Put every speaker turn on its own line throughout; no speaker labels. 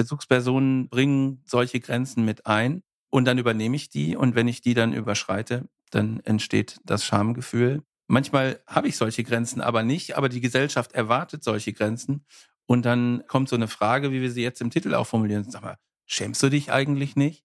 Bezugspersonen bringen solche Grenzen mit ein und dann übernehme ich die und wenn ich die dann überschreite, dann entsteht das Schamgefühl. Manchmal habe ich solche Grenzen aber nicht, aber die Gesellschaft erwartet solche Grenzen und dann kommt so eine Frage, wie wir sie jetzt im Titel auch formulieren. Sag mal, schämst du dich eigentlich nicht?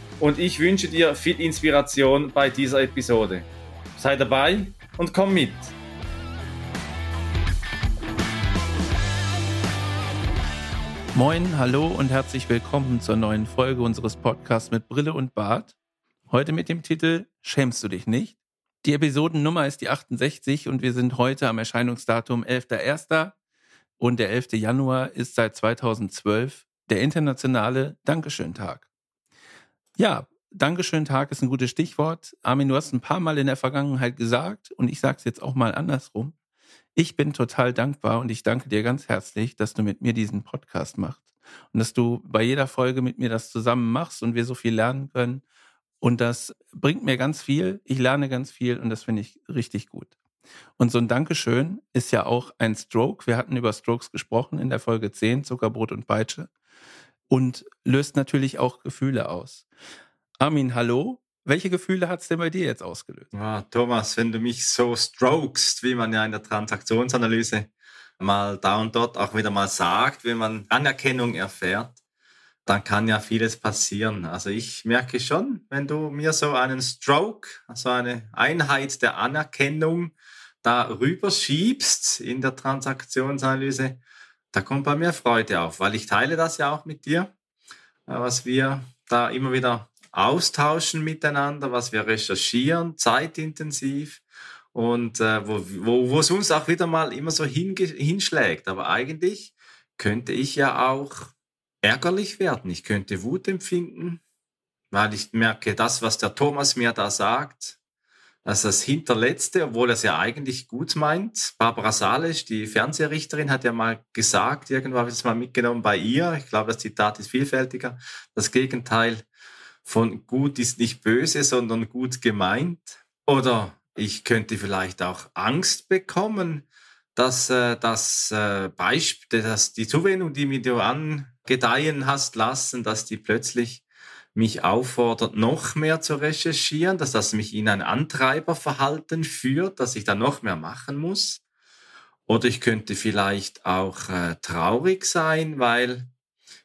und ich wünsche dir viel Inspiration bei dieser Episode. Sei dabei und komm mit.
Moin, hallo und herzlich willkommen zur neuen Folge unseres Podcasts mit Brille und Bart. Heute mit dem Titel Schämst du dich nicht? Die Episodennummer ist die 68 und wir sind heute am Erscheinungsdatum 11.01. und der 11. Januar ist seit 2012 der internationale Dankeschön-Tag. Ja, Dankeschön-Tag ist ein gutes Stichwort. Armin, du hast ein paar Mal in der Vergangenheit gesagt und ich sage es jetzt auch mal andersrum. Ich bin total dankbar und ich danke dir ganz herzlich, dass du mit mir diesen Podcast machst und dass du bei jeder Folge mit mir das zusammen machst und wir so viel lernen können. Und das bringt mir ganz viel. Ich lerne ganz viel und das finde ich richtig gut. Und so ein Dankeschön ist ja auch ein Stroke. Wir hatten über Strokes gesprochen in der Folge 10, Zuckerbrot und Peitsche und löst natürlich auch Gefühle aus. Armin, hallo. Welche Gefühle hat es denn bei dir jetzt ausgelöst?
Ja, Thomas, wenn du mich so strokest, wie man ja in der Transaktionsanalyse mal da und dort auch wieder mal sagt, wenn man Anerkennung erfährt, dann kann ja vieles passieren. Also ich merke schon, wenn du mir so einen Stroke, also eine Einheit der Anerkennung da rüber schiebst in der Transaktionsanalyse, da kommt bei mir Freude auf, weil ich teile das ja auch mit dir, äh, was wir da immer wieder austauschen miteinander, was wir recherchieren, zeitintensiv und äh, wo, wo, wo es uns auch wieder mal immer so hinschlägt. Aber eigentlich könnte ich ja auch ärgerlich werden. Ich könnte Wut empfinden, weil ich merke, das, was der Thomas mir da sagt, also das Hinterletzte, obwohl er es ja eigentlich gut meint. Barbara Salisch, die Fernsehrichterin, hat ja mal gesagt, irgendwo habe ich es mal mitgenommen bei ihr, ich glaube, das Zitat ist vielfältiger, das Gegenteil von gut ist nicht böse, sondern gut gemeint. Oder ich könnte vielleicht auch Angst bekommen, dass äh, das äh, Beispiel, dass die Zuwendung, die mir du angedeihen hast lassen, dass die plötzlich mich auffordert, noch mehr zu recherchieren, dass das mich in ein Antreiberverhalten führt, dass ich da noch mehr machen muss. Oder ich könnte vielleicht auch äh, traurig sein, weil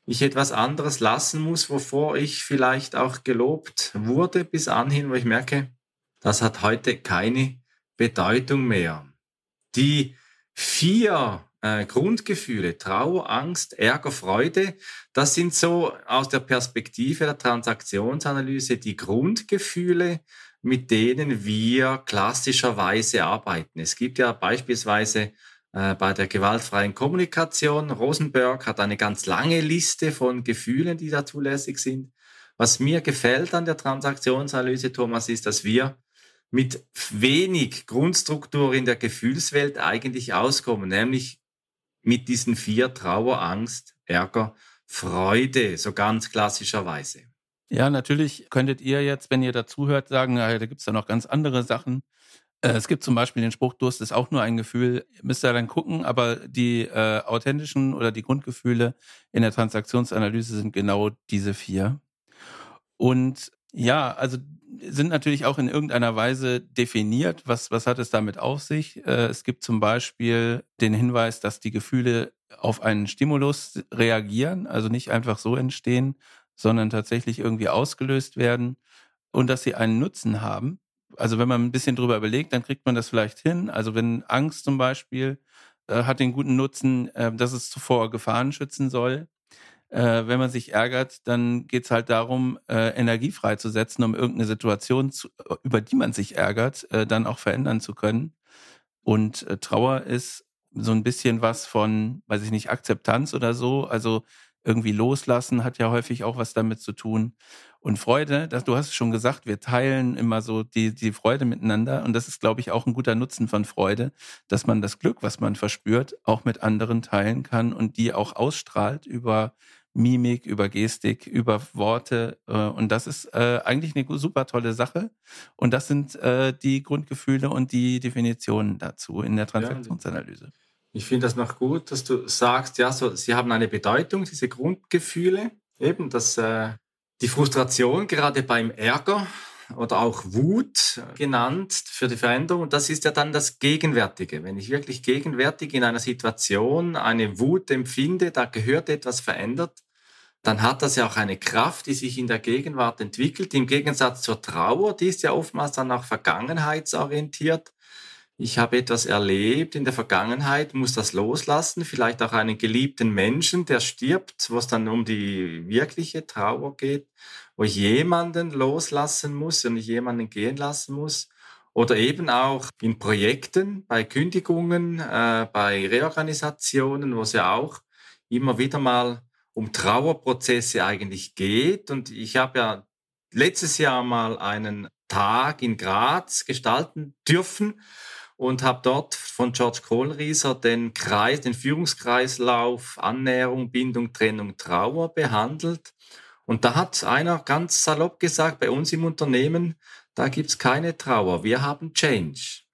ich etwas anderes lassen muss, wovor ich vielleicht auch gelobt wurde bis anhin, wo ich merke, das hat heute keine Bedeutung mehr. Die vier äh, Grundgefühle, Trauer, Angst, Ärger, Freude, das sind so aus der Perspektive der Transaktionsanalyse die Grundgefühle, mit denen wir klassischerweise arbeiten. Es gibt ja beispielsweise äh, bei der gewaltfreien Kommunikation, Rosenberg hat eine ganz lange Liste von Gefühlen, die da zulässig sind. Was mir gefällt an der Transaktionsanalyse, Thomas, ist, dass wir mit wenig Grundstruktur in der Gefühlswelt eigentlich auskommen, nämlich mit diesen vier Trauer, Angst, Ärger, Freude, so ganz klassischerweise.
Ja, natürlich könntet ihr jetzt, wenn ihr dazuhört, sagen, da gibt es ja noch ganz andere Sachen. Äh, es gibt zum Beispiel den Spruch, Durst ist auch nur ein Gefühl, müsst ihr dann gucken, aber die äh, authentischen oder die Grundgefühle in der Transaktionsanalyse sind genau diese vier. Und ja, also sind natürlich auch in irgendeiner Weise definiert. Was, was hat es damit auf sich? Äh, es gibt zum Beispiel den Hinweis, dass die Gefühle auf einen Stimulus reagieren, also nicht einfach so entstehen, sondern tatsächlich irgendwie ausgelöst werden und dass sie einen Nutzen haben. Also wenn man ein bisschen drüber überlegt, dann kriegt man das vielleicht hin. Also wenn Angst zum Beispiel äh, hat den guten Nutzen, äh, dass es zuvor Gefahren schützen soll äh, wenn man sich ärgert, dann geht es halt darum, äh, Energie freizusetzen, um irgendeine Situation, zu, über die man sich ärgert, äh, dann auch verändern zu können. Und äh, Trauer ist so ein bisschen was von, weiß ich nicht, Akzeptanz oder so. Also irgendwie loslassen hat ja häufig auch was damit zu tun. Und Freude, das, du hast es schon gesagt, wir teilen immer so die, die Freude miteinander. Und das ist, glaube ich, auch ein guter Nutzen von Freude, dass man das Glück, was man verspürt, auch mit anderen teilen kann und die auch ausstrahlt über Mimik, über Gestik, über Worte. Äh, und das ist äh, eigentlich eine super tolle Sache. Und das sind äh, die Grundgefühle und die Definitionen dazu in der Transaktionsanalyse.
Ich finde das noch gut, dass du sagst, ja, so, sie haben eine Bedeutung, diese Grundgefühle, eben, dass äh, die Frustration gerade beim Ärger oder auch Wut genannt für die Veränderung, das ist ja dann das Gegenwärtige. Wenn ich wirklich gegenwärtig in einer Situation eine Wut empfinde, da gehört etwas verändert, dann hat das ja auch eine Kraft, die sich in der Gegenwart entwickelt. Im Gegensatz zur Trauer, die ist ja oftmals dann auch vergangenheitsorientiert ich habe etwas erlebt in der Vergangenheit, muss das loslassen, vielleicht auch einen geliebten Menschen, der stirbt, wo es dann um die wirkliche Trauer geht, wo ich jemanden loslassen muss und ich jemanden gehen lassen muss. Oder eben auch in Projekten, bei Kündigungen, äh, bei Reorganisationen, wo es ja auch immer wieder mal um Trauerprozesse eigentlich geht. Und ich habe ja letztes Jahr mal einen Tag in Graz gestalten dürfen und habe dort von George Kohlrieser den Kreis, den Führungskreislauf Annäherung, Bindung, Trennung, Trauer behandelt. Und da hat einer ganz salopp gesagt, bei uns im Unternehmen, da gibt's keine Trauer, wir haben Change.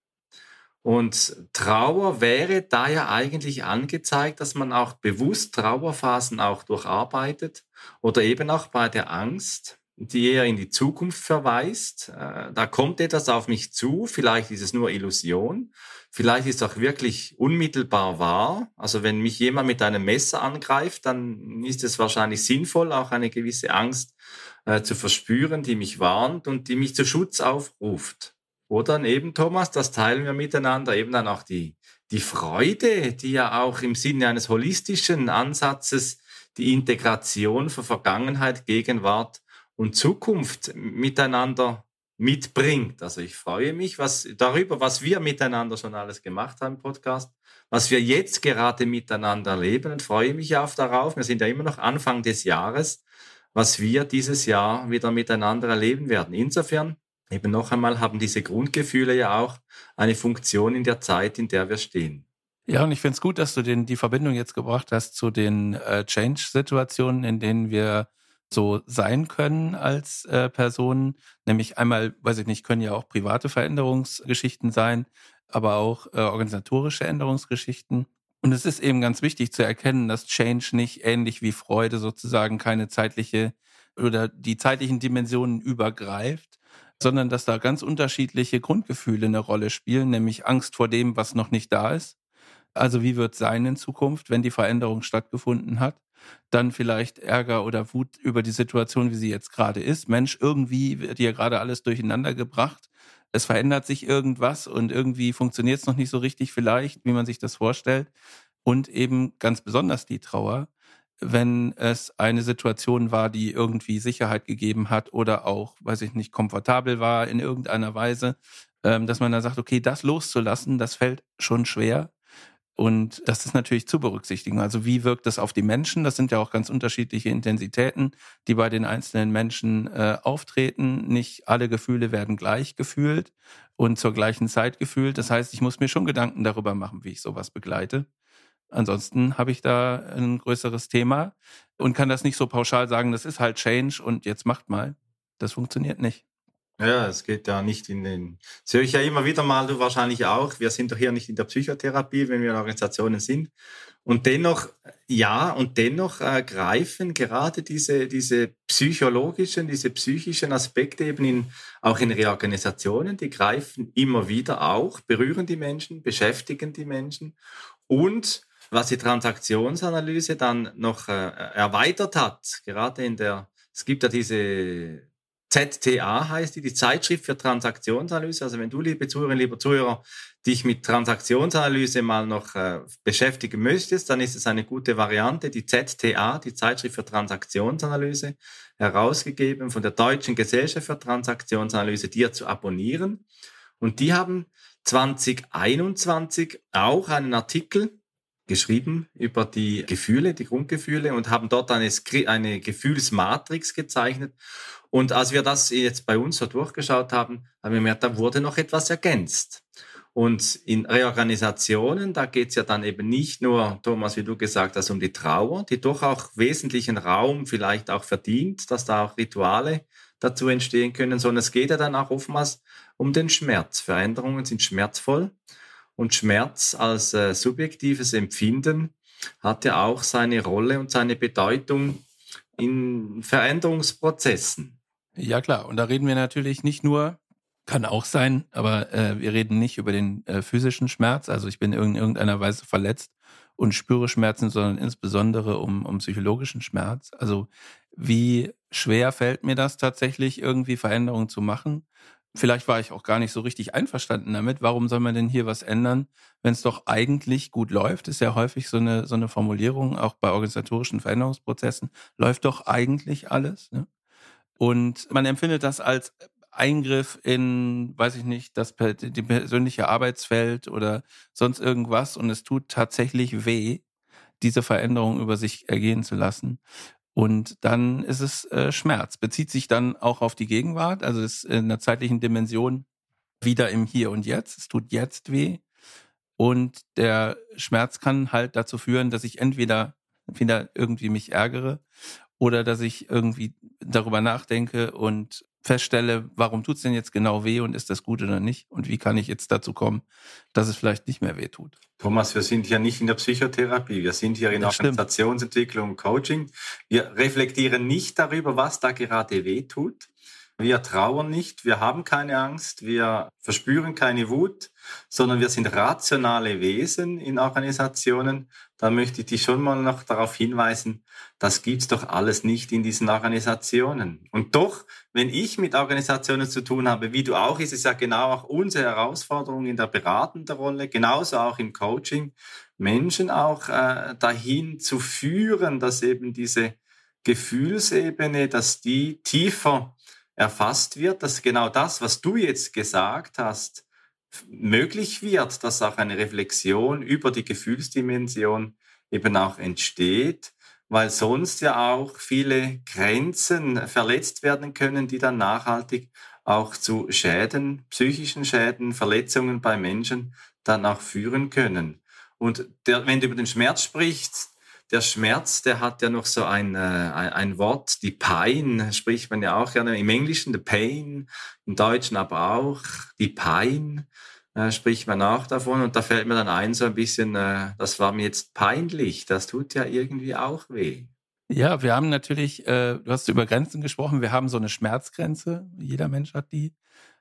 Und Trauer wäre da ja eigentlich angezeigt, dass man auch bewusst Trauerphasen auch durcharbeitet oder eben auch bei der Angst die eher in die Zukunft verweist. Äh, da kommt etwas auf mich zu, vielleicht ist es nur Illusion, vielleicht ist es auch wirklich unmittelbar wahr. Also wenn mich jemand mit einem Messer angreift, dann ist es wahrscheinlich sinnvoll, auch eine gewisse Angst äh, zu verspüren, die mich warnt und die mich zu Schutz aufruft. Oder eben, Thomas, das teilen wir miteinander, eben dann auch die, die Freude, die ja auch im Sinne eines holistischen Ansatzes die Integration von Vergangenheit, Gegenwart und Zukunft miteinander mitbringt. Also ich freue mich was, darüber, was wir miteinander schon alles gemacht haben im Podcast, was wir jetzt gerade miteinander erleben und freue mich auf darauf. Wir sind ja immer noch Anfang des Jahres, was wir dieses Jahr wieder miteinander erleben werden. Insofern, eben noch einmal, haben diese Grundgefühle ja auch eine Funktion in der Zeit, in der wir stehen.
Ja, und ich finde es gut, dass du den, die Verbindung jetzt gebracht hast zu den äh, Change-Situationen, in denen wir so sein können als äh, Personen. Nämlich einmal, weiß ich nicht, können ja auch private Veränderungsgeschichten sein, aber auch äh, organisatorische Änderungsgeschichten. Und es ist eben ganz wichtig zu erkennen, dass Change nicht ähnlich wie Freude sozusagen keine zeitliche oder die zeitlichen Dimensionen übergreift, sondern dass da ganz unterschiedliche Grundgefühle eine Rolle spielen, nämlich Angst vor dem, was noch nicht da ist. Also wie wird sein in Zukunft, wenn die Veränderung stattgefunden hat? dann vielleicht Ärger oder Wut über die Situation, wie sie jetzt gerade ist. Mensch, irgendwie wird hier gerade alles durcheinander gebracht. Es verändert sich irgendwas und irgendwie funktioniert es noch nicht so richtig vielleicht, wie man sich das vorstellt. Und eben ganz besonders die Trauer, wenn es eine Situation war, die irgendwie Sicherheit gegeben hat oder auch, weiß ich nicht, komfortabel war in irgendeiner Weise, ähm, dass man dann sagt, okay, das loszulassen, das fällt schon schwer. Und das ist natürlich zu berücksichtigen. Also wie wirkt das auf die Menschen? Das sind ja auch ganz unterschiedliche Intensitäten, die bei den einzelnen Menschen äh, auftreten. Nicht alle Gefühle werden gleich gefühlt und zur gleichen Zeit gefühlt. Das heißt, ich muss mir schon Gedanken darüber machen, wie ich sowas begleite. Ansonsten habe ich da ein größeres Thema und kann das nicht so pauschal sagen, das ist halt Change und jetzt macht mal. Das funktioniert nicht.
Ja, es geht ja nicht in den. Das höre ich ja immer wieder mal, du wahrscheinlich auch. Wir sind doch hier nicht in der Psychotherapie, wenn wir in Organisationen sind. Und dennoch, ja, und dennoch äh, greifen gerade diese, diese psychologischen, diese psychischen Aspekte eben in, auch in Reorganisationen, die greifen immer wieder auch, berühren die Menschen, beschäftigen die Menschen. Und was die Transaktionsanalyse dann noch äh, erweitert hat, gerade in der, es gibt ja diese ZTA heißt die, die Zeitschrift für Transaktionsanalyse. Also wenn du, liebe Zuhörerinnen, lieber Zuhörer, dich mit Transaktionsanalyse mal noch äh, beschäftigen möchtest, dann ist es eine gute Variante. Die ZTA, die Zeitschrift für Transaktionsanalyse, herausgegeben von der Deutschen Gesellschaft für Transaktionsanalyse, dir zu abonnieren. Und die haben 2021 auch einen Artikel geschrieben über die Gefühle, die Grundgefühle und haben dort eine, eine Gefühlsmatrix gezeichnet. Und als wir das jetzt bei uns so durchgeschaut haben, haben wir gemerkt, da wurde noch etwas ergänzt. Und in Reorganisationen, da geht es ja dann eben nicht nur, Thomas, wie du gesagt hast, um die Trauer, die doch auch wesentlichen Raum vielleicht auch verdient, dass da auch Rituale dazu entstehen können, sondern es geht ja dann auch oftmals um den Schmerz. Veränderungen sind schmerzvoll und Schmerz als äh, subjektives Empfinden hat ja auch seine Rolle und seine Bedeutung in Veränderungsprozessen.
Ja klar, und da reden wir natürlich nicht nur kann auch sein, aber äh, wir reden nicht über den äh, physischen Schmerz. Also ich bin in irgendeiner Weise verletzt und spüre Schmerzen, sondern insbesondere um, um psychologischen Schmerz. Also wie schwer fällt mir das tatsächlich, irgendwie Veränderungen zu machen? Vielleicht war ich auch gar nicht so richtig einverstanden damit. Warum soll man denn hier was ändern, wenn es doch eigentlich gut läuft? Ist ja häufig so eine, so eine Formulierung, auch bei organisatorischen Veränderungsprozessen. Läuft doch eigentlich alles. Ne? Und man empfindet das als Eingriff in, weiß ich nicht, das die persönliche Arbeitsfeld oder sonst irgendwas und es tut tatsächlich weh, diese Veränderung über sich ergehen zu lassen. Und dann ist es äh, Schmerz. Bezieht sich dann auch auf die Gegenwart, also ist in einer zeitlichen Dimension wieder im Hier und Jetzt. Es tut jetzt weh. Und der Schmerz kann halt dazu führen, dass ich entweder wieder irgendwie mich ärgere oder dass ich irgendwie darüber nachdenke und feststelle, warum tut's denn jetzt genau weh und ist das gut oder nicht? Und wie kann ich jetzt dazu kommen, dass es vielleicht nicht mehr weh tut?
Thomas, wir sind ja nicht in der Psychotherapie, wir sind hier in das Organisationsentwicklung und Coaching. Wir reflektieren nicht darüber, was da gerade weh tut. Wir trauern nicht, wir haben keine Angst, wir verspüren keine Wut, sondern wir sind rationale Wesen in Organisationen. Da möchte ich dich schon mal noch darauf hinweisen, das gibt's doch alles nicht in diesen Organisationen. Und doch, wenn ich mit Organisationen zu tun habe, wie du auch, ist es ja genau auch unsere Herausforderung in der beratenden Rolle, genauso auch im Coaching, Menschen auch äh, dahin zu führen, dass eben diese Gefühlsebene, dass die tiefer erfasst wird, dass genau das, was du jetzt gesagt hast, möglich wird, dass auch eine Reflexion über die Gefühlsdimension eben auch entsteht, weil sonst ja auch viele Grenzen verletzt werden können, die dann nachhaltig auch zu Schäden, psychischen Schäden, Verletzungen bei Menschen dann auch führen können. Und der, wenn du über den Schmerz sprichst, der Schmerz, der hat ja noch so ein, äh, ein Wort, die Pain, spricht man ja auch gerne im Englischen, the Pain, im Deutschen aber auch, die Pain, äh, spricht man auch davon. Und da fällt mir dann ein, so ein bisschen, äh, das war mir jetzt peinlich, das tut ja irgendwie auch weh.
Ja, wir haben natürlich, äh, du hast über Grenzen gesprochen, wir haben so eine Schmerzgrenze, jeder Mensch hat die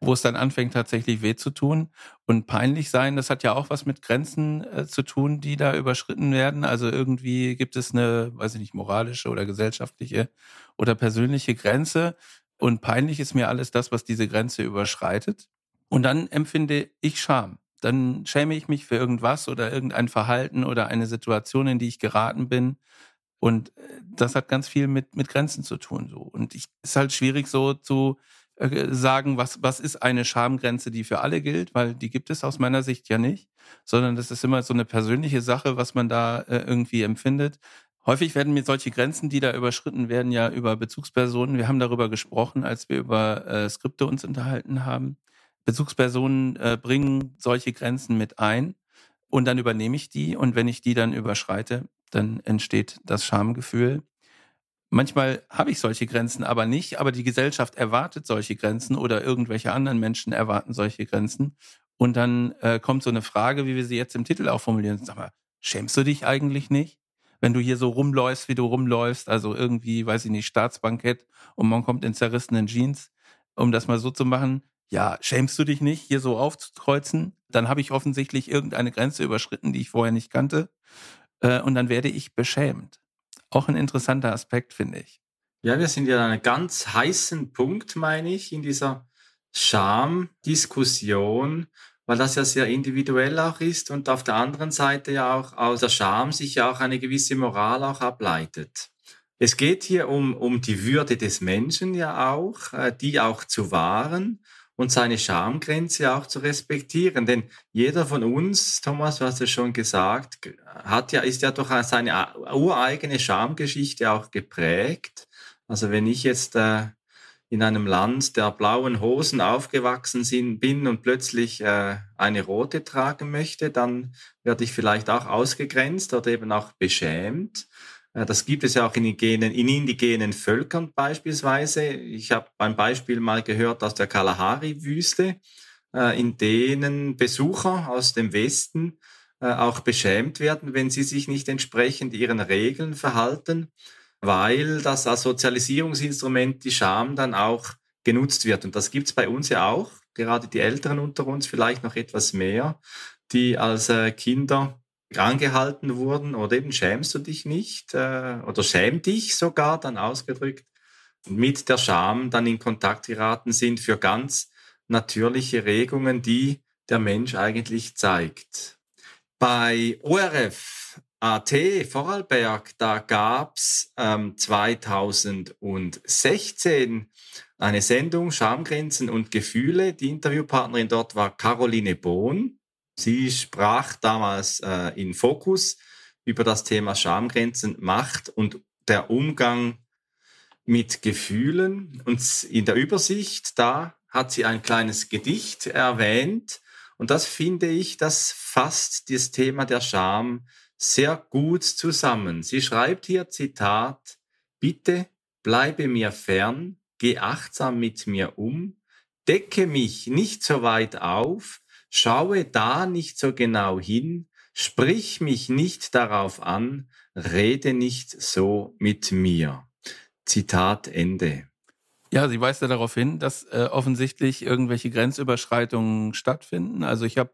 wo es dann anfängt tatsächlich weh zu tun und peinlich sein. Das hat ja auch was mit Grenzen äh, zu tun, die da überschritten werden. Also irgendwie gibt es eine, weiß ich nicht, moralische oder gesellschaftliche oder persönliche Grenze und peinlich ist mir alles das, was diese Grenze überschreitet. Und dann empfinde ich Scham. Dann schäme ich mich für irgendwas oder irgendein Verhalten oder eine Situation, in die ich geraten bin. Und äh, das hat ganz viel mit, mit Grenzen zu tun. So. Und ich ist halt schwierig so zu äh, sagen, was, was ist eine Schamgrenze, die für alle gilt, weil die gibt es aus meiner Sicht ja nicht, sondern das ist immer so eine persönliche Sache, was man da äh, irgendwie empfindet. Häufig werden mir solche Grenzen, die da überschritten werden, ja über Bezugspersonen. Wir haben darüber gesprochen, als wir über äh, Skripte uns unterhalten haben. Bezugspersonen äh, bringen solche Grenzen mit ein und dann übernehme ich die und wenn ich die dann überschreite, dann entsteht das Schamgefühl. Manchmal habe ich solche Grenzen aber nicht, aber die Gesellschaft erwartet solche Grenzen oder irgendwelche anderen Menschen erwarten solche Grenzen. Und dann äh, kommt so eine Frage, wie wir sie jetzt im Titel auch formulieren. Sag mal, schämst du dich eigentlich nicht? Wenn du hier so rumläufst, wie du rumläufst, also irgendwie, weiß ich nicht, Staatsbankett und man kommt in zerrissenen Jeans, um das mal so zu machen, ja, schämst du dich nicht, hier so aufzukreuzen? Dann habe ich offensichtlich irgendeine Grenze überschritten, die ich vorher nicht kannte. Äh, und dann werde ich beschämt auch ein interessanter Aspekt, finde ich.
Ja, wir sind ja an einem ganz heißen Punkt, meine ich, in dieser Scham-Diskussion, weil das ja sehr individuell auch ist und auf der anderen Seite ja auch aus der Scham sich ja auch eine gewisse Moral auch ableitet. Es geht hier um, um die Würde des Menschen ja auch, äh, die auch zu wahren und seine Schamgrenze auch zu respektieren. Denn jeder von uns, Thomas, du hast es schon gesagt, hat ja, ist ja durch seine ureigene Schamgeschichte auch geprägt. Also wenn ich jetzt äh, in einem Land der blauen Hosen aufgewachsen bin und plötzlich äh, eine rote tragen möchte, dann werde ich vielleicht auch ausgegrenzt oder eben auch beschämt. Äh, das gibt es ja auch in indigenen, in indigenen Völkern beispielsweise. Ich habe ein Beispiel mal gehört aus der Kalahari-Wüste, äh, in denen Besucher aus dem Westen äh, auch beschämt werden, wenn sie sich nicht entsprechend ihren Regeln verhalten, weil das als Sozialisierungsinstrument die Scham dann auch genutzt wird. Und das gibt es bei uns ja auch, gerade die Älteren unter uns vielleicht noch etwas mehr, die als Kinder angehalten wurden oder eben schämst du dich nicht äh, oder schäm dich sogar dann ausgedrückt mit der Scham dann in Kontakt geraten sind für ganz natürliche Regungen, die der Mensch eigentlich zeigt. Bei ORF AT Vorarlberg, da gab's ähm, 2016 eine Sendung Schamgrenzen und Gefühle. Die Interviewpartnerin dort war Caroline Bohn. Sie sprach damals äh, in Fokus über das Thema Schamgrenzen, Macht und der Umgang mit Gefühlen. Und in der Übersicht, da hat sie ein kleines Gedicht erwähnt. Und das finde ich, das fasst das Thema der Scham sehr gut zusammen. Sie schreibt hier, Zitat, Bitte bleibe mir fern, geh achtsam mit mir um, decke mich nicht so weit auf, Schaue da nicht so genau hin, sprich mich nicht darauf an, rede nicht so mit mir. Zitat Ende.
Ja, sie weist ja darauf hin, dass äh, offensichtlich irgendwelche Grenzüberschreitungen stattfinden. Also ich habe,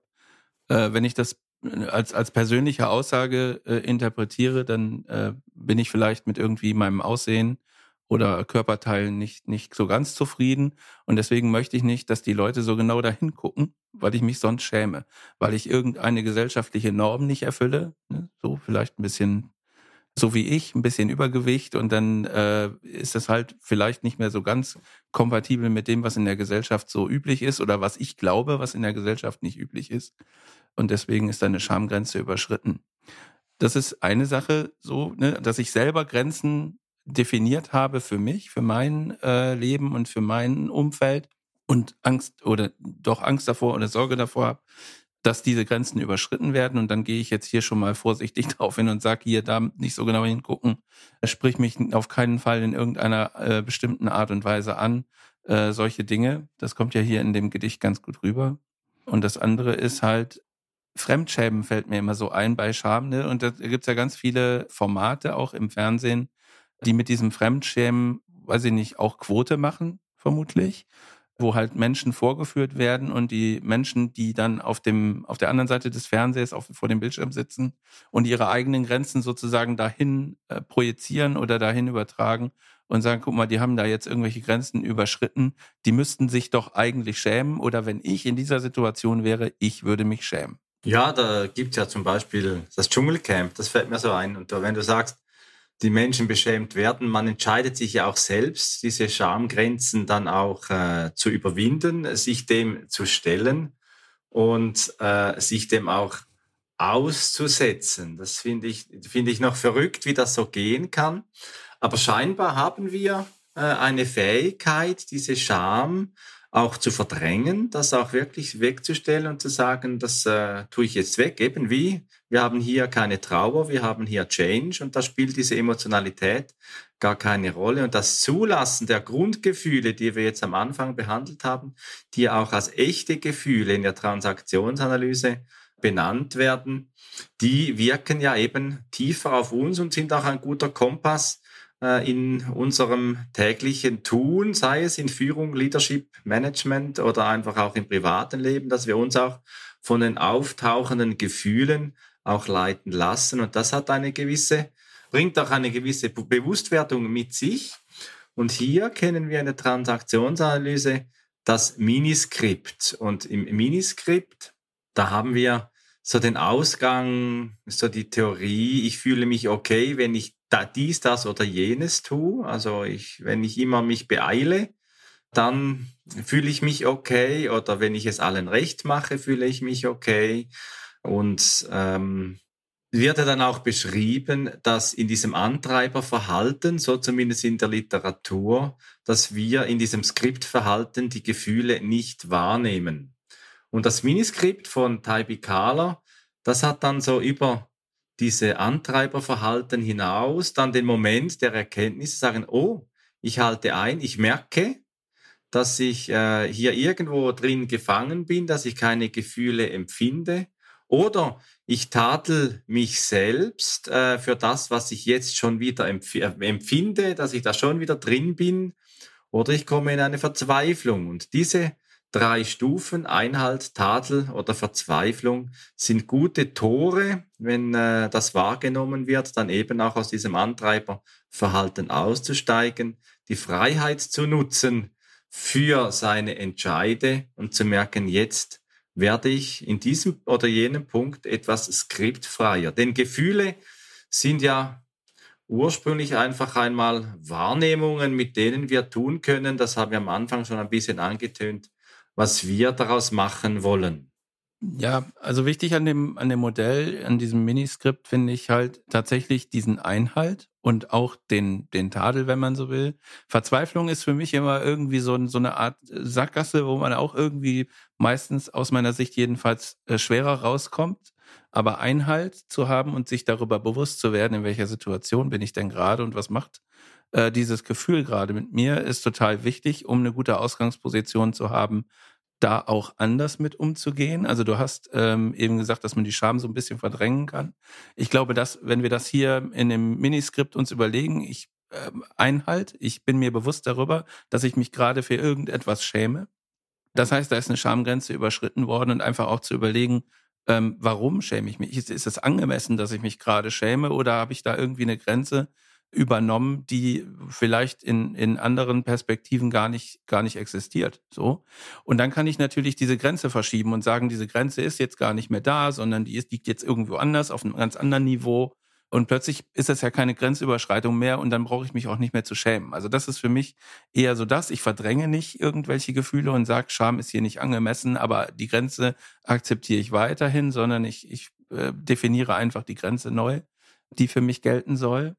äh, wenn ich das äh, als, als persönliche Aussage äh, interpretiere, dann äh, bin ich vielleicht mit irgendwie meinem Aussehen oder Körperteilen nicht, nicht so ganz zufrieden. Und deswegen möchte ich nicht, dass die Leute so genau dahin gucken, weil ich mich sonst schäme, weil ich irgendeine gesellschaftliche Norm nicht erfülle. Ne? So vielleicht ein bisschen so wie ich, ein bisschen Übergewicht und dann äh, ist das halt vielleicht nicht mehr so ganz kompatibel mit dem, was in der Gesellschaft so üblich ist oder was ich glaube, was in der Gesellschaft nicht üblich ist. Und deswegen ist eine Schamgrenze überschritten. Das ist eine Sache, so, ne, dass ich selber Grenzen definiert habe für mich, für mein äh, Leben und für mein Umfeld und Angst oder doch Angst davor oder Sorge davor habe, dass diese Grenzen überschritten werden. Und dann gehe ich jetzt hier schon mal vorsichtig drauf hin und sage, hier da nicht so genau hingucken, sprich mich auf keinen Fall in irgendeiner äh, bestimmten Art und Weise an. Äh, solche Dinge, das kommt ja hier in dem Gedicht ganz gut rüber. Und das andere ist halt, Fremdschämen fällt mir immer so ein bei Scham. Ne? Und da gibt es ja ganz viele Formate auch im Fernsehen, die mit diesem Fremdschämen, weiß ich nicht, auch Quote machen, vermutlich, wo halt Menschen vorgeführt werden und die Menschen, die dann auf dem, auf der anderen Seite des Fernsehs auf, vor dem Bildschirm sitzen und ihre eigenen Grenzen sozusagen dahin äh, projizieren oder dahin übertragen und sagen, guck mal, die haben da jetzt irgendwelche Grenzen überschritten, die müssten sich doch eigentlich schämen oder wenn ich in dieser Situation wäre, ich würde mich schämen.
Ja, da gibt es ja zum Beispiel das Dschungelcamp, das fällt mir so ein. Und wenn du sagst, die Menschen beschämt werden. Man entscheidet sich ja auch selbst, diese Schamgrenzen dann auch äh, zu überwinden, sich dem zu stellen und äh, sich dem auch auszusetzen. Das finde ich, finde ich noch verrückt, wie das so gehen kann. Aber scheinbar haben wir äh, eine Fähigkeit, diese Scham auch zu verdrängen, das auch wirklich wegzustellen und zu sagen, das äh, tue ich jetzt weg. Eben wie, wir haben hier keine Trauer, wir haben hier Change und da spielt diese Emotionalität gar keine Rolle. Und das Zulassen der Grundgefühle, die wir jetzt am Anfang behandelt haben, die auch als echte Gefühle in der Transaktionsanalyse benannt werden, die wirken ja eben tiefer auf uns und sind auch ein guter Kompass, in unserem täglichen Tun, sei es in Führung, Leadership, Management oder einfach auch im privaten Leben, dass wir uns auch von den auftauchenden Gefühlen auch leiten lassen. Und das hat eine gewisse, bringt auch eine gewisse Bewusstwerdung mit sich. Und hier kennen wir in der Transaktionsanalyse das Miniskript. Und im Miniskript, da haben wir so den Ausgang, so die Theorie, ich fühle mich okay, wenn ich da, dies, das oder jenes tue. Also ich, wenn ich immer mich beeile, dann fühle ich mich okay oder wenn ich es allen recht mache, fühle ich mich okay. Und ähm, wird ja dann auch beschrieben, dass in diesem Antreiberverhalten, so zumindest in der Literatur, dass wir in diesem Skriptverhalten die Gefühle nicht wahrnehmen. Und das Miniskript von Taibi Kahler, das hat dann so über diese Antreiberverhalten hinaus dann den Moment der Erkenntnis sagen, oh, ich halte ein, ich merke, dass ich äh, hier irgendwo drin gefangen bin, dass ich keine Gefühle empfinde. Oder ich tadel mich selbst äh, für das, was ich jetzt schon wieder empf äh, empfinde, dass ich da schon wieder drin bin. Oder ich komme in eine Verzweiflung. Und diese drei Stufen, Einhalt, Tadel oder Verzweiflung, sind gute Tore, wenn äh, das wahrgenommen wird, dann eben auch aus diesem Antreiberverhalten auszusteigen, die Freiheit zu nutzen, für seine Entscheide und zu merken, jetzt werde ich in diesem oder jenem Punkt etwas skriptfreier. Denn Gefühle sind ja ursprünglich einfach einmal Wahrnehmungen, mit denen wir tun können, das haben wir am Anfang schon ein bisschen angetönt, was wir daraus machen wollen.
Ja, also wichtig an dem, an dem Modell, an diesem Miniskript finde ich halt tatsächlich diesen Einhalt und auch den, den Tadel, wenn man so will. Verzweiflung ist für mich immer irgendwie so, so eine Art Sackgasse, wo man auch irgendwie meistens aus meiner Sicht jedenfalls äh, schwerer rauskommt. Aber Einhalt zu haben und sich darüber bewusst zu werden, in welcher Situation bin ich denn gerade und was macht äh, dieses Gefühl gerade mit mir, ist total wichtig, um eine gute Ausgangsposition zu haben, da auch anders mit umzugehen? Also du hast ähm, eben gesagt, dass man die Scham so ein bisschen verdrängen kann. Ich glaube, dass wenn wir das hier in dem Miniskript uns überlegen, ich äh, Einhalt, ich bin mir bewusst darüber, dass ich mich gerade für irgendetwas schäme. Das heißt, da ist eine Schamgrenze überschritten worden und einfach auch zu überlegen, ähm, warum schäme ich mich? Ist, ist es angemessen, dass ich mich gerade schäme oder habe ich da irgendwie eine Grenze, übernommen, die vielleicht in, in anderen Perspektiven gar nicht, gar nicht existiert. So. Und dann kann ich natürlich diese Grenze verschieben und sagen, diese Grenze ist jetzt gar nicht mehr da, sondern die ist, liegt jetzt irgendwo anders, auf einem ganz anderen Niveau. Und plötzlich ist das ja keine Grenzüberschreitung mehr und dann brauche ich mich auch nicht mehr zu schämen. Also das ist für mich eher so das. Ich verdränge nicht irgendwelche Gefühle und sage, Scham ist hier nicht angemessen, aber die Grenze akzeptiere ich weiterhin, sondern ich, ich äh, definiere einfach die Grenze neu, die für mich gelten soll.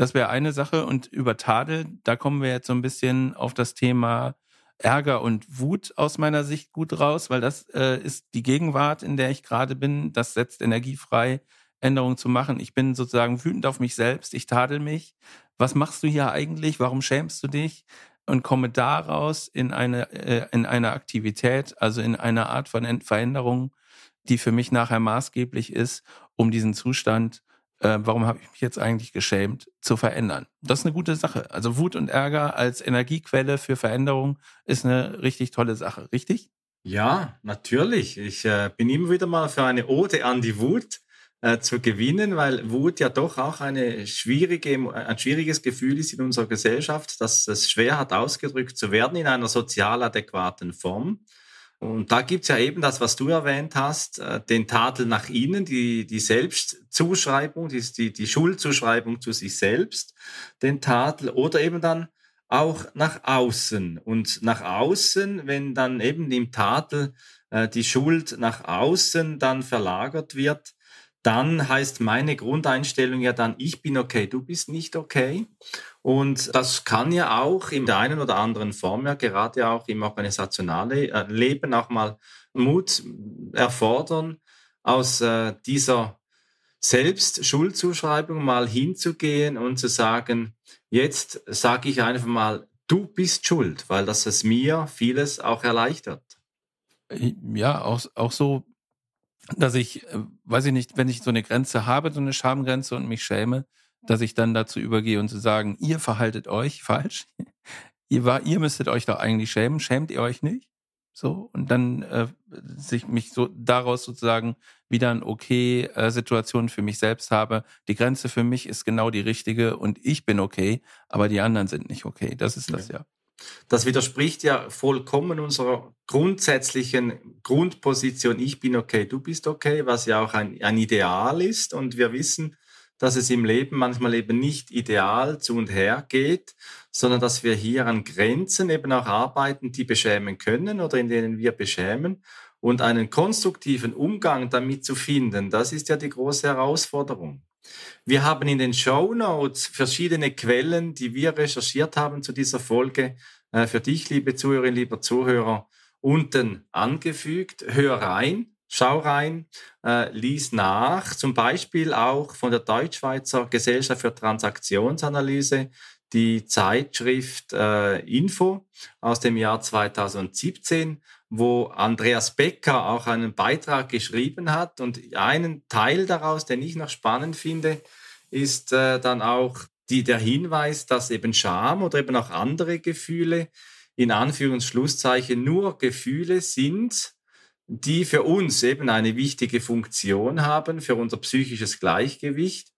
Das wäre eine Sache. Und über Tadel, da kommen wir jetzt so ein bisschen auf das Thema Ärger und Wut aus meiner Sicht gut raus, weil das äh, ist die Gegenwart, in der ich gerade bin. Das setzt Energie frei, Änderungen zu machen. Ich bin sozusagen wütend auf mich selbst. Ich tadel mich. Was machst du hier eigentlich? Warum schämst du dich? Und komme daraus in eine, äh, in eine Aktivität, also in eine Art von Veränderung, die für mich nachher maßgeblich ist, um diesen Zustand äh, warum habe ich mich jetzt eigentlich geschämt, zu verändern. Das ist eine gute Sache. Also Wut und Ärger als Energiequelle für Veränderung ist eine richtig tolle Sache, richtig?
Ja, natürlich. Ich äh, bin immer wieder mal für eine Ode an die Wut äh, zu gewinnen, weil Wut ja doch auch eine schwierige, ein schwieriges Gefühl ist in unserer Gesellschaft, dass es schwer hat ausgedrückt zu werden in einer sozial adäquaten Form. Und da gibt's ja eben das, was du erwähnt hast, äh, den Tadel nach innen, die, die Selbstzuschreibung, die, die, Schuldzuschreibung zu sich selbst, den Tadel oder eben dann auch nach außen. Und nach außen, wenn dann eben im Tadel äh, die Schuld nach außen dann verlagert wird, dann heißt meine Grundeinstellung ja dann, ich bin okay, du bist nicht okay. Und das kann ja auch in der einen oder anderen Form ja gerade auch im organisationalen äh, Leben auch mal Mut erfordern, aus äh, dieser Selbstschuldzuschreibung mal hinzugehen und zu sagen, jetzt sage ich einfach mal, du bist schuld, weil das es mir vieles auch erleichtert.
Ja, auch, auch so dass ich, äh, weiß ich nicht, wenn ich so eine Grenze habe, so eine Schamgrenze und mich schäme, dass ich dann dazu übergehe und zu sagen, ihr verhaltet euch falsch. ihr, war, ihr müsstet euch doch eigentlich schämen. Schämt ihr euch nicht? So, und dann äh, sich mich so daraus sozusagen wieder eine okay äh, Situation für mich selbst habe. Die Grenze für mich ist genau die richtige und ich bin okay, aber die anderen sind nicht okay. Das ist das ja.
Das widerspricht ja vollkommen unserer grundsätzlichen Grundposition, ich bin okay, du bist okay, was ja auch ein, ein Ideal ist. Und wir wissen, dass es im Leben manchmal eben nicht ideal zu und her geht, sondern dass wir hier an Grenzen eben auch arbeiten, die beschämen können oder in denen wir beschämen und einen konstruktiven Umgang damit zu finden, das ist ja die große Herausforderung. Wir haben in den Show Notes verschiedene Quellen, die wir recherchiert haben zu dieser Folge, äh, für dich, liebe Zuhörerinnen, lieber Zuhörer, unten angefügt. Hör rein, schau rein, äh, lies nach, zum Beispiel auch von der Deutschschweizer Gesellschaft für Transaktionsanalyse, die Zeitschrift äh, Info aus dem Jahr 2017, wo Andreas Becker auch einen Beitrag geschrieben hat. Und einen Teil daraus, den ich noch spannend finde, ist äh, dann auch die, der Hinweis, dass eben Scham oder eben auch andere Gefühle in Anführungsschlusszeichen nur Gefühle sind, die für uns eben eine wichtige Funktion haben, für unser psychisches Gleichgewicht.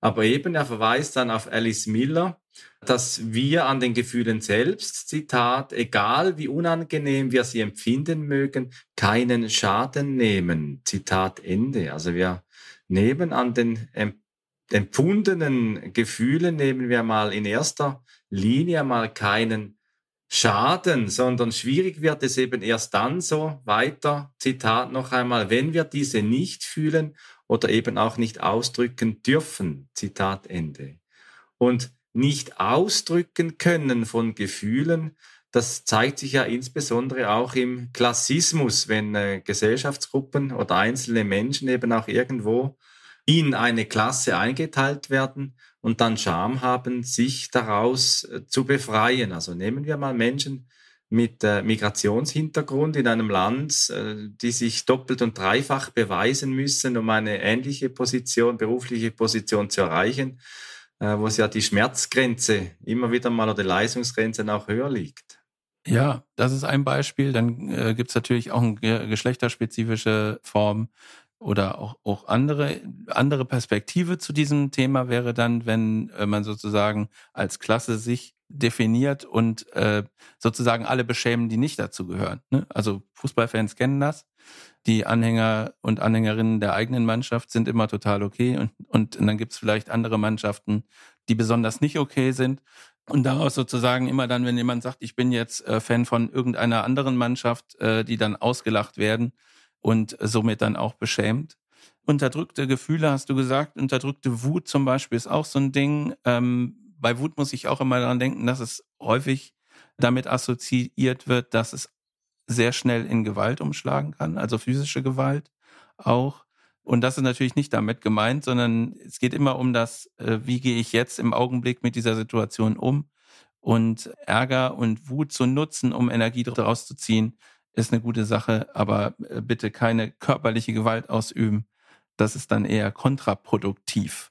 Aber eben, er verweist dann auf Alice Miller, dass wir an den Gefühlen selbst, Zitat, egal wie unangenehm wir sie empfinden mögen, keinen Schaden nehmen. Zitat Ende. Also wir nehmen an den empfundenen Gefühlen, nehmen wir mal in erster Linie mal keinen Schaden, sondern schwierig wird es eben erst dann so weiter, Zitat noch einmal, wenn wir diese nicht fühlen oder eben auch nicht ausdrücken dürfen, Zitat Ende. Und nicht ausdrücken können von Gefühlen, das zeigt sich ja insbesondere auch im Klassismus, wenn äh, Gesellschaftsgruppen oder einzelne Menschen eben auch irgendwo in eine Klasse eingeteilt werden und dann Scham haben, sich daraus äh, zu befreien. Also nehmen wir mal Menschen mit äh, Migrationshintergrund in einem Land, äh, die sich doppelt und dreifach beweisen müssen, um eine ähnliche Position, berufliche Position zu erreichen, wo es ja die Schmerzgrenze immer wieder mal oder die Leistungsgrenze auch höher liegt.
Ja, das ist ein Beispiel. Dann äh, gibt es natürlich auch eine geschlechterspezifische Form oder auch, auch andere, andere Perspektive zu diesem Thema wäre dann, wenn äh, man sozusagen als Klasse sich definiert und äh, sozusagen alle beschämen, die nicht dazu gehören. Ne? Also Fußballfans kennen das. Die Anhänger und Anhängerinnen der eigenen Mannschaft sind immer total okay und, und, dann gibt's vielleicht andere Mannschaften, die besonders nicht okay sind. Und daraus sozusagen immer dann, wenn jemand sagt, ich bin jetzt äh, Fan von irgendeiner anderen Mannschaft, äh, die dann ausgelacht werden und somit dann auch beschämt. Unterdrückte Gefühle, hast du gesagt, unterdrückte Wut zum Beispiel ist auch so ein Ding. Ähm, bei Wut muss ich auch immer daran denken, dass es häufig damit assoziiert wird, dass es sehr schnell in Gewalt umschlagen kann, also physische Gewalt auch. Und das ist natürlich nicht damit gemeint, sondern es geht immer um das, äh, wie gehe ich jetzt im Augenblick mit dieser Situation um. Und Ärger und Wut zu nutzen, um Energie daraus zu ziehen, ist eine gute Sache, aber äh, bitte keine körperliche Gewalt ausüben. Das ist dann eher kontraproduktiv.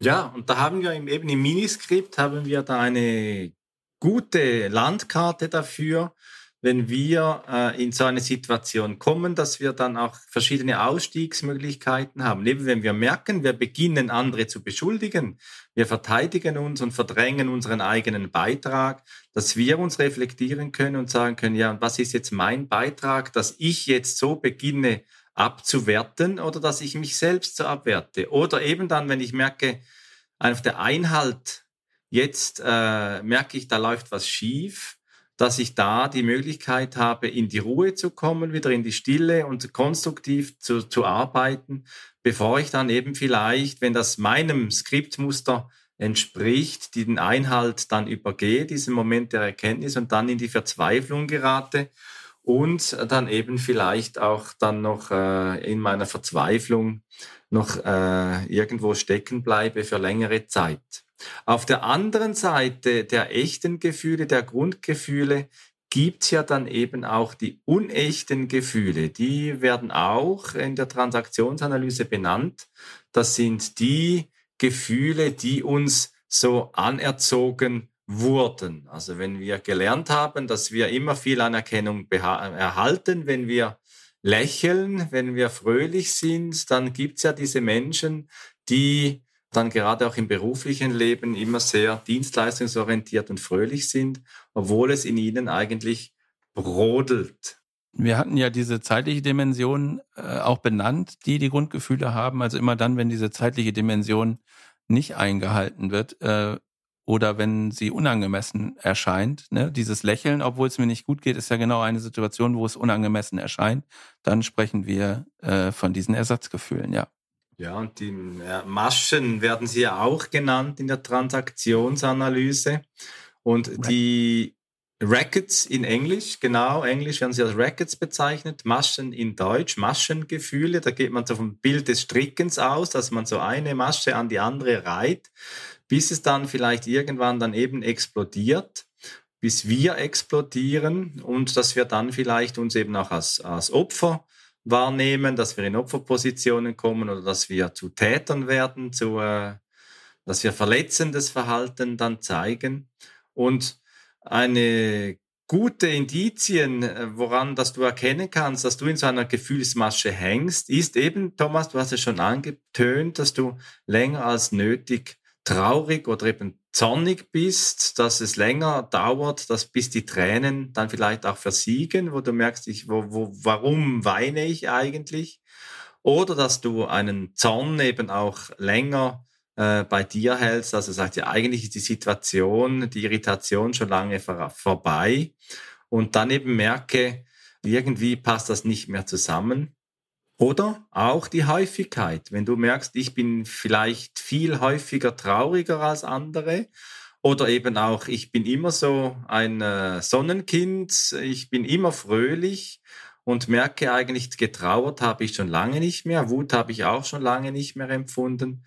Ja, und da haben wir eben im Miniskript haben wir da eine gute Landkarte dafür, wenn wir äh, in so eine Situation kommen, dass wir dann auch verschiedene Ausstiegsmöglichkeiten haben. Eben wenn wir merken, wir beginnen andere zu beschuldigen, wir verteidigen uns und verdrängen unseren eigenen Beitrag, dass wir uns reflektieren können und sagen können, ja, was ist jetzt mein Beitrag, dass ich jetzt so beginne, abzuwerten oder dass ich mich selbst so abwerte. Oder eben dann, wenn ich merke, auf der Einhalt, jetzt äh, merke ich, da läuft was schief, dass ich da die Möglichkeit habe, in die Ruhe zu kommen, wieder in die Stille und konstruktiv zu, zu arbeiten, bevor ich dann eben vielleicht, wenn das meinem Skriptmuster entspricht, den Einhalt dann übergehe, diesen Moment der Erkenntnis und dann in die Verzweiflung gerate und dann eben vielleicht auch dann noch äh, in meiner Verzweiflung noch äh, irgendwo stecken bleibe für längere Zeit. Auf der anderen Seite der echten Gefühle, der Grundgefühle, gibt's ja dann eben auch die unechten Gefühle. Die werden auch in der Transaktionsanalyse benannt. Das sind die Gefühle, die uns so anerzogen wurden. Also wenn wir gelernt haben, dass wir immer viel Anerkennung erhalten, wenn wir lächeln, wenn wir fröhlich sind, dann gibt's ja diese Menschen, die dann gerade auch im beruflichen Leben immer sehr dienstleistungsorientiert und fröhlich sind, obwohl es in ihnen eigentlich brodelt.
Wir hatten ja diese zeitliche Dimension äh, auch benannt, die die Grundgefühle haben. Also immer dann, wenn diese zeitliche Dimension nicht eingehalten wird äh, oder wenn sie unangemessen erscheint, ne? dieses Lächeln, obwohl es mir nicht gut geht, ist ja genau eine Situation, wo es unangemessen erscheint. Dann sprechen wir äh, von diesen Ersatzgefühlen, ja.
Ja, und die Maschen werden sie ja auch genannt in der Transaktionsanalyse. Und die Rackets in Englisch, genau, Englisch werden sie als Rackets bezeichnet, Maschen in Deutsch, Maschengefühle, da geht man so vom Bild des Strickens aus, dass man so eine Masche an die andere reiht, bis es dann vielleicht irgendwann dann eben explodiert, bis wir explodieren. Und dass wir dann vielleicht uns eben auch als, als Opfer wahrnehmen, dass wir in Opferpositionen kommen oder dass wir zu Tätern werden, zu, äh, dass wir verletzendes Verhalten dann zeigen. Und eine gute Indizien, äh, woran dass du erkennen kannst, dass du in so einer Gefühlsmasche hängst, ist eben, Thomas, du hast es schon angetönt, dass du länger als nötig traurig oder eben zornig bist, dass es länger dauert, dass bis die Tränen dann vielleicht auch versiegen, wo du merkst, ich, wo, wo, warum weine ich eigentlich? Oder dass du einen Zorn eben auch länger äh, bei dir hältst. Also sagt ja, eigentlich ist die Situation, die Irritation schon lange vor, vorbei. Und dann eben merke, irgendwie passt das nicht mehr zusammen. Oder auch die Häufigkeit. Wenn du merkst, ich bin vielleicht viel häufiger trauriger als andere. Oder eben auch, ich bin immer so ein äh, Sonnenkind, ich bin immer fröhlich und merke eigentlich, getrauert habe ich schon lange nicht mehr, Wut habe ich auch schon lange nicht mehr empfunden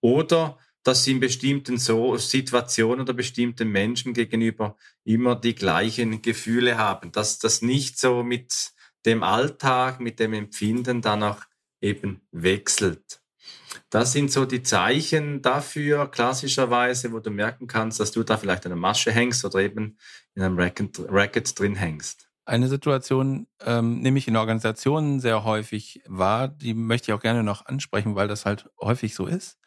oder dass sie in bestimmten so Situationen oder bestimmten Menschen gegenüber immer die gleichen Gefühle haben, dass das nicht so mit dem Alltag, mit dem Empfinden dann auch eben wechselt. Das sind so die Zeichen dafür, klassischerweise, wo du merken kannst, dass du da vielleicht eine Masche hängst oder eben in einem Racket, Racket drin hängst.
Eine Situation ähm, nehme ich in Organisationen sehr häufig wahr, die möchte ich auch gerne noch ansprechen, weil das halt häufig so ist,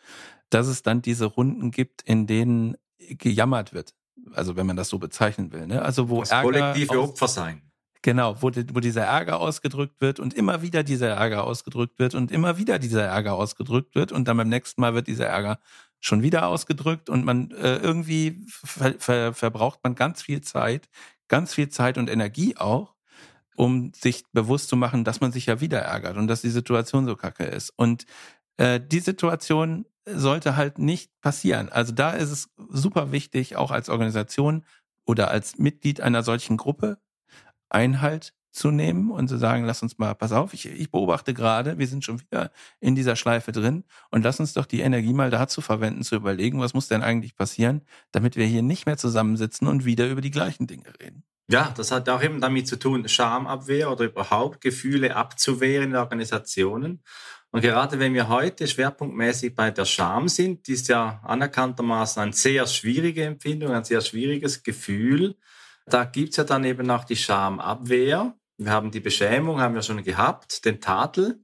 dass es dann diese Runden gibt, in denen gejammert wird. Also wenn man das so bezeichnen will. Ne? Also wo
das Ärger kollektive Opfer sein.
Genau, wo, wo dieser Ärger ausgedrückt wird und immer wieder dieser Ärger ausgedrückt wird und immer wieder dieser Ärger ausgedrückt wird und dann beim nächsten Mal wird dieser Ärger schon wieder ausgedrückt und man äh, irgendwie ver, ver, verbraucht man ganz viel Zeit, ganz viel Zeit und Energie auch, um sich bewusst zu machen, dass man sich ja wieder ärgert und dass die Situation so kacke ist. Und äh, die Situation sollte halt nicht passieren. Also da ist es super wichtig, auch als Organisation oder als Mitglied einer solchen Gruppe Einhalt zu nehmen und zu sagen, lass uns mal, pass auf, ich, ich beobachte gerade, wir sind schon wieder in dieser Schleife drin und lass uns doch die Energie mal dazu verwenden, zu überlegen, was muss denn eigentlich passieren, damit wir hier nicht mehr zusammensitzen und wieder über die gleichen Dinge reden.
Ja, das hat auch eben damit zu tun, Schamabwehr oder überhaupt Gefühle abzuwehren in Organisationen. Und gerade wenn wir heute schwerpunktmäßig bei der Scham sind, die ist ja anerkanntermaßen eine sehr schwierige Empfindung, ein sehr schwieriges Gefühl. Da gibt's ja dann eben auch die Schamabwehr. Wir haben die Beschämung, haben wir schon gehabt, den Tadel,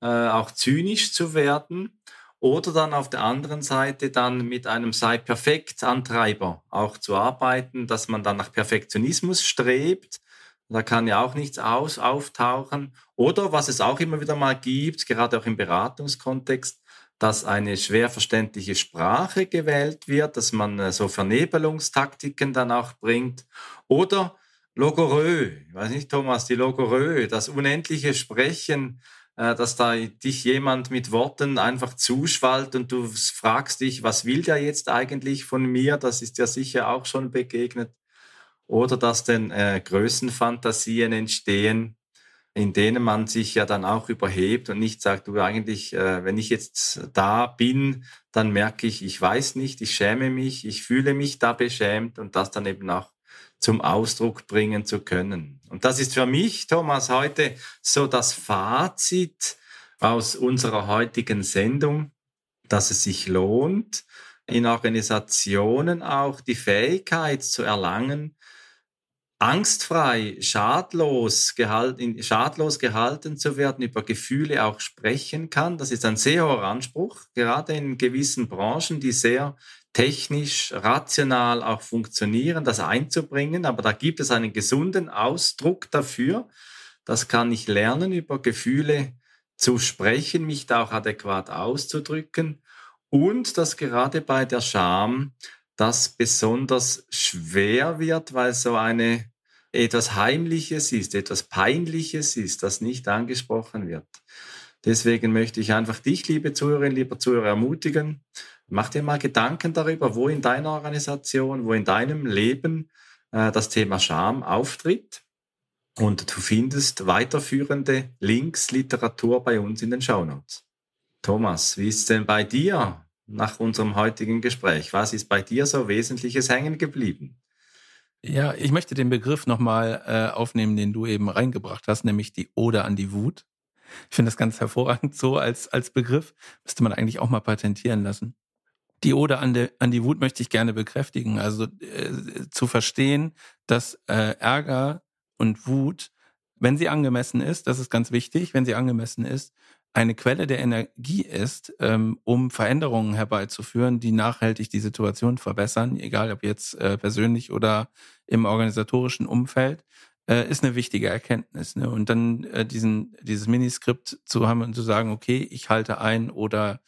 äh, auch zynisch zu werden. Oder dann auf der anderen Seite dann mit einem sei perfekt Antreiber auch zu arbeiten, dass man dann nach Perfektionismus strebt. Da kann ja auch nichts aus, auftauchen. Oder was es auch immer wieder mal gibt, gerade auch im Beratungskontext, dass eine schwer verständliche Sprache gewählt wird, dass man äh, so Vernebelungstaktiken dann auch bringt. Oder Logorö, ich weiß nicht, Thomas, die Logorö, das unendliche Sprechen, äh, dass da dich jemand mit Worten einfach zuschwallt und du fragst dich, was will der jetzt eigentlich von mir? Das ist ja sicher auch schon begegnet. Oder dass denn äh, Größenfantasien entstehen, in denen man sich ja dann auch überhebt und nicht sagt, du eigentlich, äh, wenn ich jetzt da bin, dann merke ich, ich weiß nicht, ich schäme mich, ich fühle mich da beschämt und das dann eben auch zum Ausdruck bringen zu können. Und das ist für mich, Thomas, heute so das Fazit aus unserer heutigen Sendung, dass es sich lohnt, in Organisationen auch die Fähigkeit zu erlangen, angstfrei, schadlos, gehalten, schadlos gehalten zu werden, über Gefühle auch sprechen kann. Das ist ein sehr hoher Anspruch, gerade in gewissen Branchen, die sehr technisch, rational auch funktionieren, das einzubringen. Aber da gibt es einen gesunden Ausdruck dafür, Das kann ich lernen, über Gefühle zu sprechen, mich da auch adäquat auszudrücken. Und dass gerade bei der Scham das besonders schwer wird, weil so eine etwas Heimliches ist, etwas Peinliches ist, das nicht angesprochen wird. Deswegen möchte ich einfach dich, liebe Zuhörerinnen, lieber Zuhörer, ermutigen. Mach dir mal Gedanken darüber, wo in deiner Organisation, wo in deinem Leben äh, das Thema Scham auftritt. Und du findest weiterführende Links, Literatur bei uns in den Shownotes. Thomas, wie ist denn bei dir nach unserem heutigen Gespräch? Was ist bei dir so Wesentliches hängen geblieben?
Ja, ich möchte den Begriff nochmal äh, aufnehmen, den du eben reingebracht hast, nämlich die Ode an die Wut. Ich finde das ganz hervorragend so als, als Begriff. Müsste man eigentlich auch mal patentieren lassen. Die Ode an, de, an die Wut möchte ich gerne bekräftigen. Also äh, zu verstehen, dass äh, Ärger und Wut, wenn sie angemessen ist, das ist ganz wichtig, wenn sie angemessen ist, eine Quelle der Energie ist, ähm, um Veränderungen herbeizuführen, die nachhaltig die Situation verbessern, egal ob jetzt äh, persönlich oder im organisatorischen Umfeld, äh, ist eine wichtige Erkenntnis. Ne? Und dann äh, diesen, dieses Miniskript zu haben und zu sagen, okay, ich halte ein oder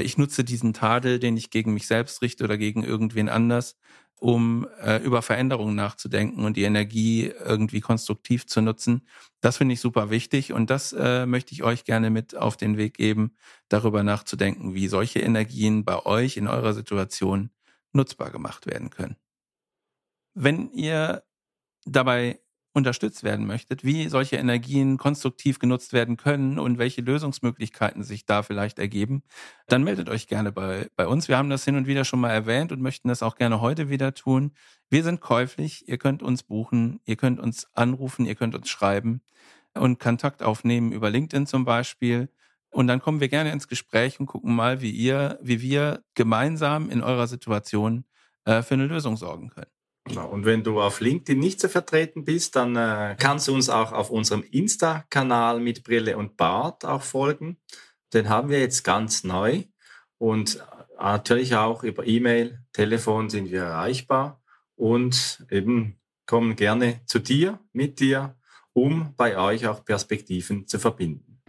ich nutze diesen Tadel, den ich gegen mich selbst richte oder gegen irgendwen anders, um äh, über Veränderungen nachzudenken und die Energie irgendwie konstruktiv zu nutzen. Das finde ich super wichtig und das äh, möchte ich euch gerne mit auf den Weg geben, darüber nachzudenken, wie solche Energien bei euch in eurer Situation nutzbar gemacht werden können. Wenn ihr dabei unterstützt werden möchtet, wie solche Energien konstruktiv genutzt werden können und welche Lösungsmöglichkeiten sich da vielleicht ergeben, dann meldet euch gerne bei, bei uns. Wir haben das hin und wieder schon mal erwähnt und möchten das auch gerne heute wieder tun. Wir sind käuflich, ihr könnt uns buchen, ihr könnt uns anrufen, ihr könnt uns schreiben und Kontakt aufnehmen über LinkedIn zum Beispiel. Und dann kommen wir gerne ins Gespräch und gucken mal, wie ihr, wie wir gemeinsam in eurer Situation äh, für eine Lösung sorgen können.
Genau. Und wenn du auf LinkedIn nicht so vertreten bist, dann äh, kannst du uns auch auf unserem Insta-Kanal mit Brille und Bart auch folgen. Den haben wir jetzt ganz neu. Und äh, natürlich auch über E-Mail, Telefon sind wir erreichbar und eben kommen gerne zu dir, mit dir, um bei euch auch Perspektiven zu verbinden.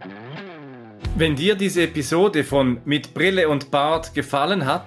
Wenn dir diese Episode von Mit Brille und Bart gefallen hat,